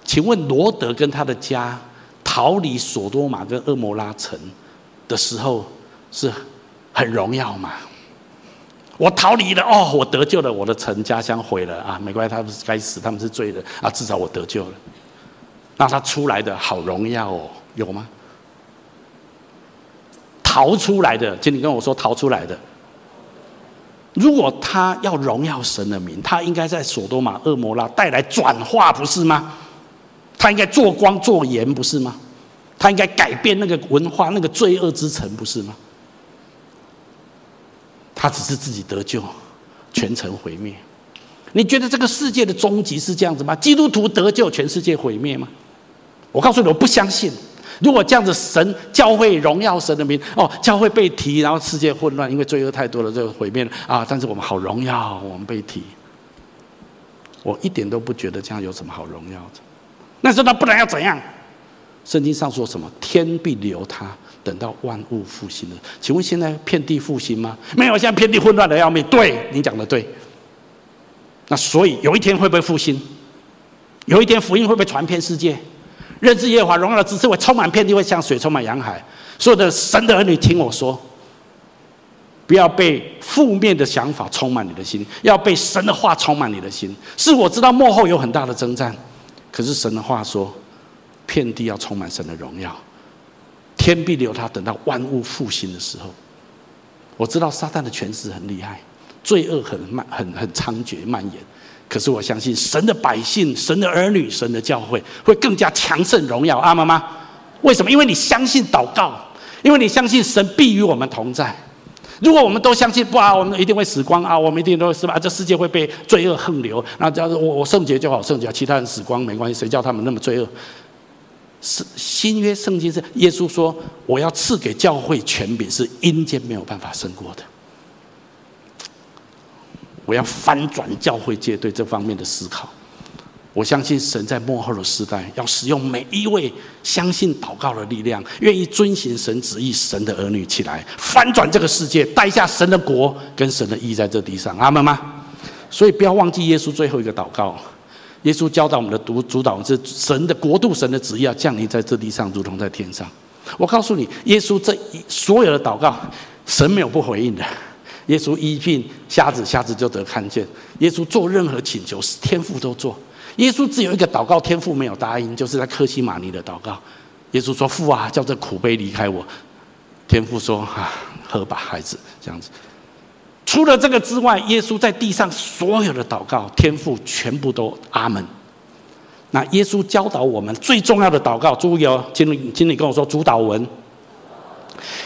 Speaker 1: 请问罗德跟他的家逃离索多玛跟蛾摩拉城的时候，是很荣耀吗？我逃离了哦，我得救了，我的城家乡毁了啊，没关系，他们是该死，他们是罪人啊，至少我得救了。那他出来的好荣耀哦，有吗？逃出来的，请你跟我说逃出来的。如果他要荣耀神的名，他应该在索多玛、恶摩拉带来转化，不是吗？他应该做光做盐，不是吗？他应该改变那个文化，那个罪恶之城，不是吗？他只是自己得救，全城毁灭。你觉得这个世界的终极是这样子吗？基督徒得救，全世界毁灭吗？我告诉你，我不相信。如果这样子，神教会荣耀神的名哦，教会被提，然后世界混乱，因为罪恶太多了，就毁灭了啊！但是我们好荣耀，我们被提，我一点都不觉得这样有什么好荣耀的。那是那不然要怎样？圣经上说什么？天必留他，等到万物复兴了。请问现在遍地复兴吗？没有，现在遍地混乱的要命。对，你讲的对。那所以有一天会不会复兴？有一天福音会不会传遍世界？认知耶和华荣耀的知识会充满遍地，会像水充满洋海。所有的神的儿女，听我说，不要被负面的想法充满你的心，要被神的话充满你的心。是我知道幕后有很大的征战，可是神的话说，遍地要充满神的荣耀，天必留他，等到万物复兴的时候。我知道撒旦的权势很厉害，罪恶很，很很猖獗蔓延。可是我相信神的百姓、神的儿女、神的教会会更加强盛荣耀。阿妈妈？为什么？因为你相信祷告，因为你相信神必与我们同在。如果我们都相信不啊，我们一定会死光啊，我们一定都是吧？这世界会被罪恶横流。那只要我我圣洁就好，圣洁其他人死光没关系，谁叫他们那么罪恶？是新约圣经是耶稣说，我要赐给教会权柄，是阴间没有办法胜过的。我要翻转教会界对这方面的思考。我相信神在幕后的时代要使用每一位相信祷告的力量、愿意遵行神旨意神的儿女起来，翻转这个世界，带下神的国跟神的义在这地上。阿们吗？所以不要忘记耶稣最后一个祷告。耶稣教导我们的主主导是神的国度、神的旨意要降临在这地上，如同在天上。我告诉你，耶稣这一所有的祷告，神没有不回应的。耶稣医病瞎子，瞎子就得看见。耶稣做任何请求，天父都做。耶稣只有一个祷告，天父没有答应，就是在克西马尼的祷告。耶稣说：“父啊，叫这苦杯离开我。”天父说：“啊，喝吧，孩子。”这样子。除了这个之外，耶稣在地上所有的祷告，天父全部都阿门。那耶稣教导我们最重要的祷告，注意哦，经理，经理跟我说主祷文。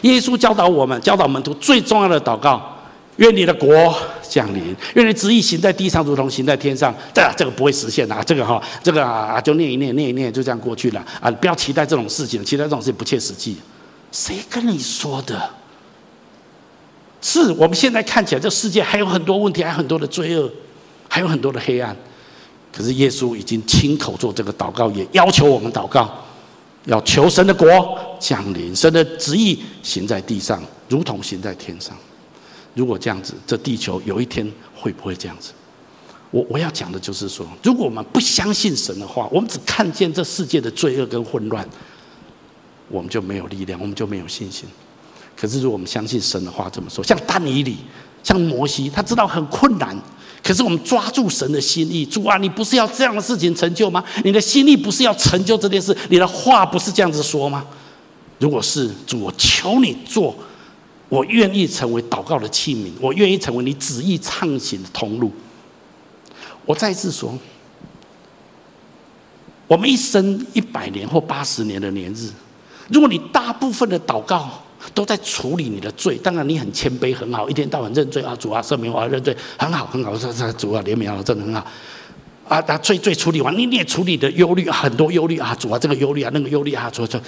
Speaker 1: 耶稣教导我们，教导门徒最重要的祷告。愿你的国降临，愿你旨意行在地上，如同行在天上。这这个不会实现啊，这个哈，这个啊，就念一念，念一念，就这样过去了啊！不要期待这种事情，期待这种事情不切实际。谁跟你说的？是我们现在看起来，这世界还有很多问题，还有很多的罪恶，还有很多的黑暗。可是耶稣已经亲口做这个祷告，也要求我们祷告，要求神的国降临，神的旨意行在地上，如同行在天上。如果这样子，这地球有一天会不会这样子？我我要讲的就是说，如果我们不相信神的话，我们只看见这世界的罪恶跟混乱，我们就没有力量，我们就没有信心。可是如果我们相信神的话，怎么说？像丹尼里，像摩西，他知道很困难，可是我们抓住神的心意，主啊，你不是要这样的事情成就吗？你的心意不是要成就这件事？你的话不是这样子说吗？如果是主，我求你做。我愿意成为祷告的器皿，我愿意成为你旨意畅行的通路。我再次说，我们一生一百年或八十年的年日，如果你大部分的祷告都在处理你的罪，当然你很谦卑很好，一天到晚认罪啊，主啊赦免我，认罪很好很好，这这主啊怜悯啊，真的很好。啊，那罪罪处理完，你你也处理的忧虑很多忧虑啊，主啊，这个忧虑啊，那个忧虑啊，主啊，主。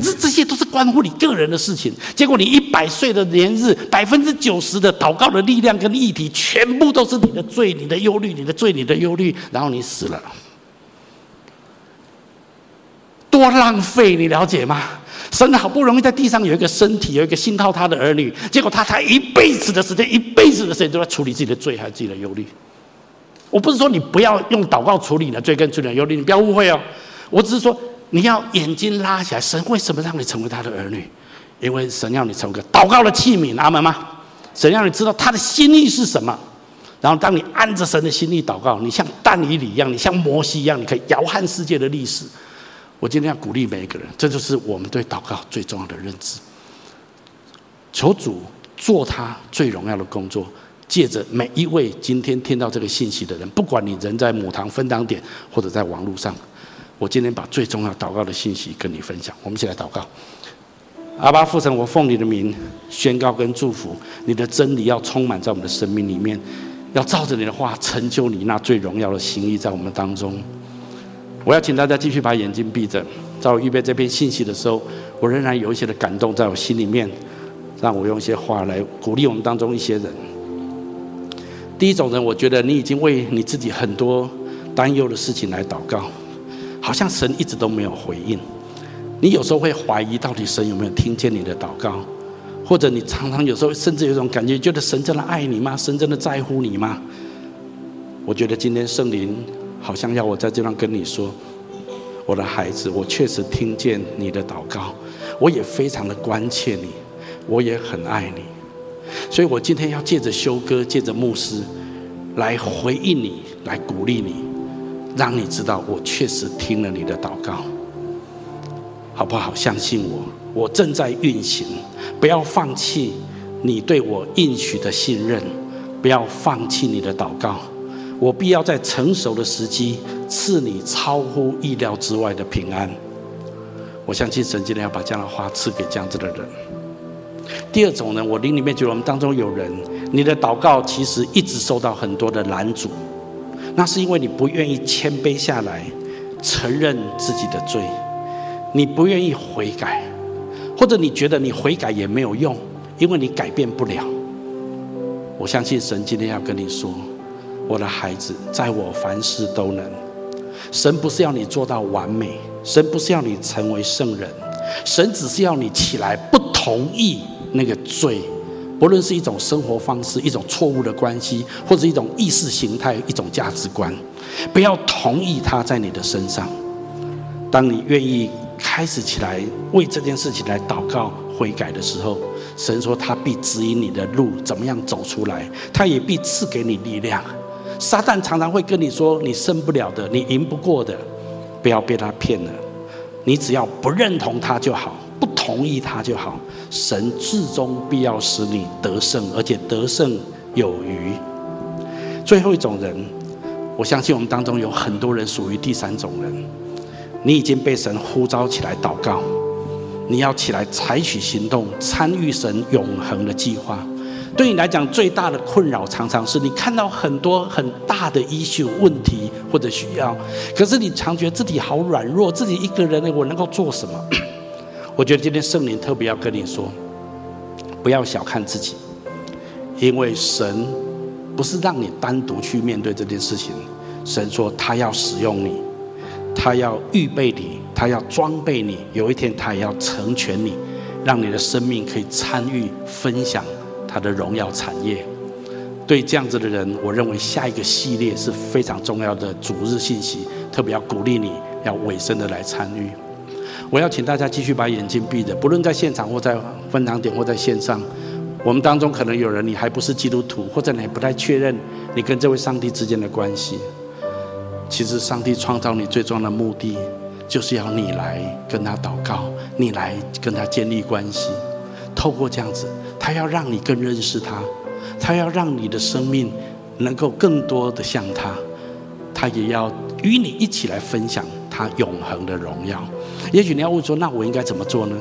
Speaker 1: 可是这些都是关乎你个人的事情。结果你一百岁的年日，百分之九十的祷告的力量跟议题，全部都是你的罪、你的忧虑、你的罪、你的忧虑，然后你死了，多浪费！你了解吗？神好不容易在地上有一个身体，有一个信靠他的儿女，结果他才一辈子的时间，一辈子的时间都在处理自己的罪还有自己的忧虑。我不是说你不要用祷告处理你的罪跟处理的忧虑，你不要误会哦。我只是说。你要眼睛拉起来，神为什么让你成为他的儿女？因为神要你成为个祷告的器皿，阿门吗？神让你知道他的心意是什么，然后当你按着神的心意祷告，你像但以理一样，你像摩西一样，你可以摇撼世界的历史。我今天要鼓励每一个人，这就是我们对祷告最重要的认知。求主做他最荣耀的工作，借着每一位今天听到这个信息的人，不管你人在母堂分堂点，或者在网络上。我今天把最重要祷告的信息跟你分享，我们一起来祷告。阿爸父神，我奉你的名宣告跟祝福，你的真理要充满在我们的生命里面，要照着你的话成就你那最荣耀的心意在我们当中。我要请大家继续把眼睛闭着，在我预备这篇信息的时候，我仍然有一些的感动在我心里面，让我用一些话来鼓励我们当中一些人。第一种人，我觉得你已经为你自己很多担忧的事情来祷告。好像神一直都没有回应，你有时候会怀疑到底神有没有听见你的祷告，或者你常常有时候甚至有一种感觉，觉得神真的爱你吗？神真的在乎你吗？我觉得今天圣灵好像要我在这边跟你说，我的孩子，我确实听见你的祷告，我也非常的关切你，我也很爱你，所以我今天要借着修哥，借着牧师来回应你，来鼓励你。让你知道，我确实听了你的祷告，好不好？相信我，我正在运行。不要放弃你对我应许的信任，不要放弃你的祷告。我必要在成熟的时机赐你超乎意料之外的平安。我相信神今天要把这样的话赐给这样子的人。第二种呢，我灵里面觉得我们当中有人，你的祷告其实一直受到很多的拦阻。那是因为你不愿意谦卑下来，承认自己的罪，你不愿意悔改，或者你觉得你悔改也没有用，因为你改变不了。我相信神今天要跟你说，我的孩子，在我凡事都能。神不是要你做到完美，神不是要你成为圣人，神只是要你起来，不同意那个罪。不论是一种生活方式、一种错误的关系，或者一种意识形态、一种价值观，不要同意它在你的身上。当你愿意开始起来为这件事情来祷告悔改的时候，神说他必指引你的路，怎么样走出来，他也必赐给你力量。撒旦常常会跟你说你胜不了的，你赢不过的，不要被他骗了。你只要不认同他就好。同意他就好，神至终必要使你得胜，而且得胜有余。最后一种人，我相信我们当中有很多人属于第三种人，你已经被神呼召起来祷告，你要起来采取行动，参与神永恒的计划。对你来讲，最大的困扰常常是你看到很多很大的 issue 问题或者需要，可是你常觉得自己好软弱，自己一个人呢，我能够做什么？我觉得今天圣灵特别要跟你说，不要小看自己，因为神不是让你单独去面对这件事情。神说他要使用你，他要预备你，他要装备你。有一天他也要成全你，让你的生命可以参与分享他的荣耀产业。对这样子的人，我认为下一个系列是非常重要的主日信息，特别要鼓励你要委身的来参与。我要请大家继续把眼睛闭着，不论在现场或在分堂点或在线上，我们当中可能有人你还不是基督徒，或者你还不太确认你跟这位上帝之间的关系。其实上帝创造你最重要的目的，就是要你来跟他祷告，你来跟他建立关系。透过这样子，他要让你更认识他，他要让你的生命能够更多的像他，他也要与你一起来分享他永恒的荣耀。也许你要问说，那我应该怎么做呢？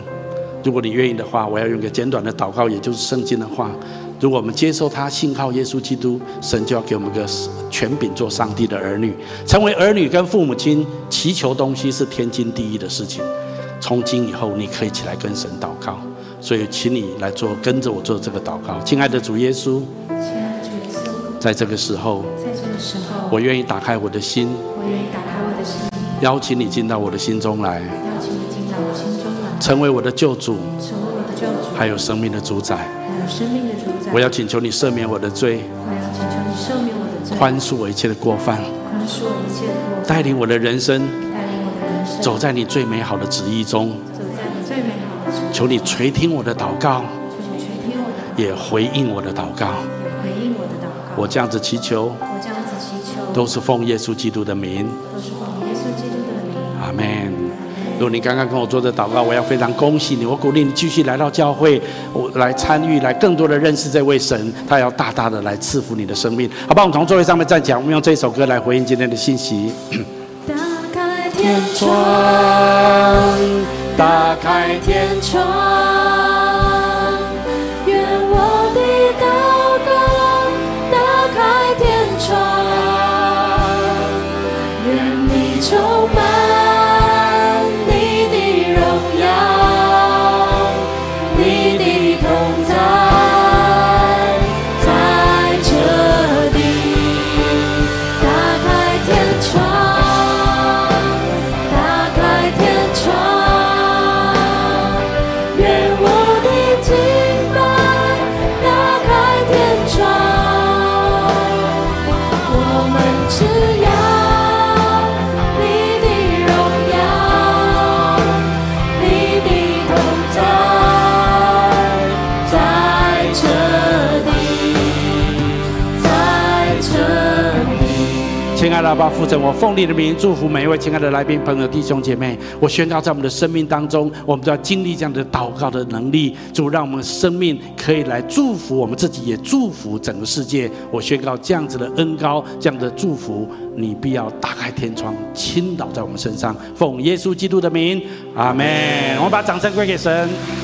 Speaker 1: 如果你愿意的话，我要用个简短的祷告，也就是圣经的话，如果我们接受他，信靠耶稣基督，神就要给我们个权柄，做上帝的儿女。成为儿女跟父母亲祈求东西是天经地义的事情。从今以后，你可以起来跟神祷告。所以，请你来做，跟着我做这个祷告。亲爱的主耶稣，亲爱的主耶稣，在这个时候，在这个时候，我愿意打开我的心，我愿意打开我的心，邀请你进到我的心中来，成为我的救主，成为我的救主，还有生命的主宰，还有生命的主宰。我要请求你赦免我的罪，我要请求你赦免我的罪，宽恕我一切的过犯，宽恕我一切的过犯，带领我的人生，带领我的人生，走在你最美好的旨意中，走在你最美好的旨意中。求你垂听我的祷告，求你垂听我的，也回应我的祷告，也回应我的祷告。我这样子祈求，我这样子祈求，都是奉耶稣基督的名，都是奉耶稣基督的名。阿门。如果你刚刚跟我做的祷告，我要非常恭喜你。我鼓励你继续来到教会，我来参与，来更多的认识这位神。他要大大的来赐福你的生命。好吧，我们从座位上面站起来，我们用这首歌来回应今天的信息。打开天窗，打开天窗。爸爸父神，我奉你的名祝福每一位亲爱的来宾朋友、弟兄姐妹。我宣告，在我们的生命当中，我们都要经历这样的祷告的能力。主，让我们生命可以来祝福我们自己，也祝福整个世界。我宣告这样子的恩膏，这样的祝福，你必要打开天窗，倾倒在我们身上。奉耶稣基督的名，阿门。我们把掌声归给神。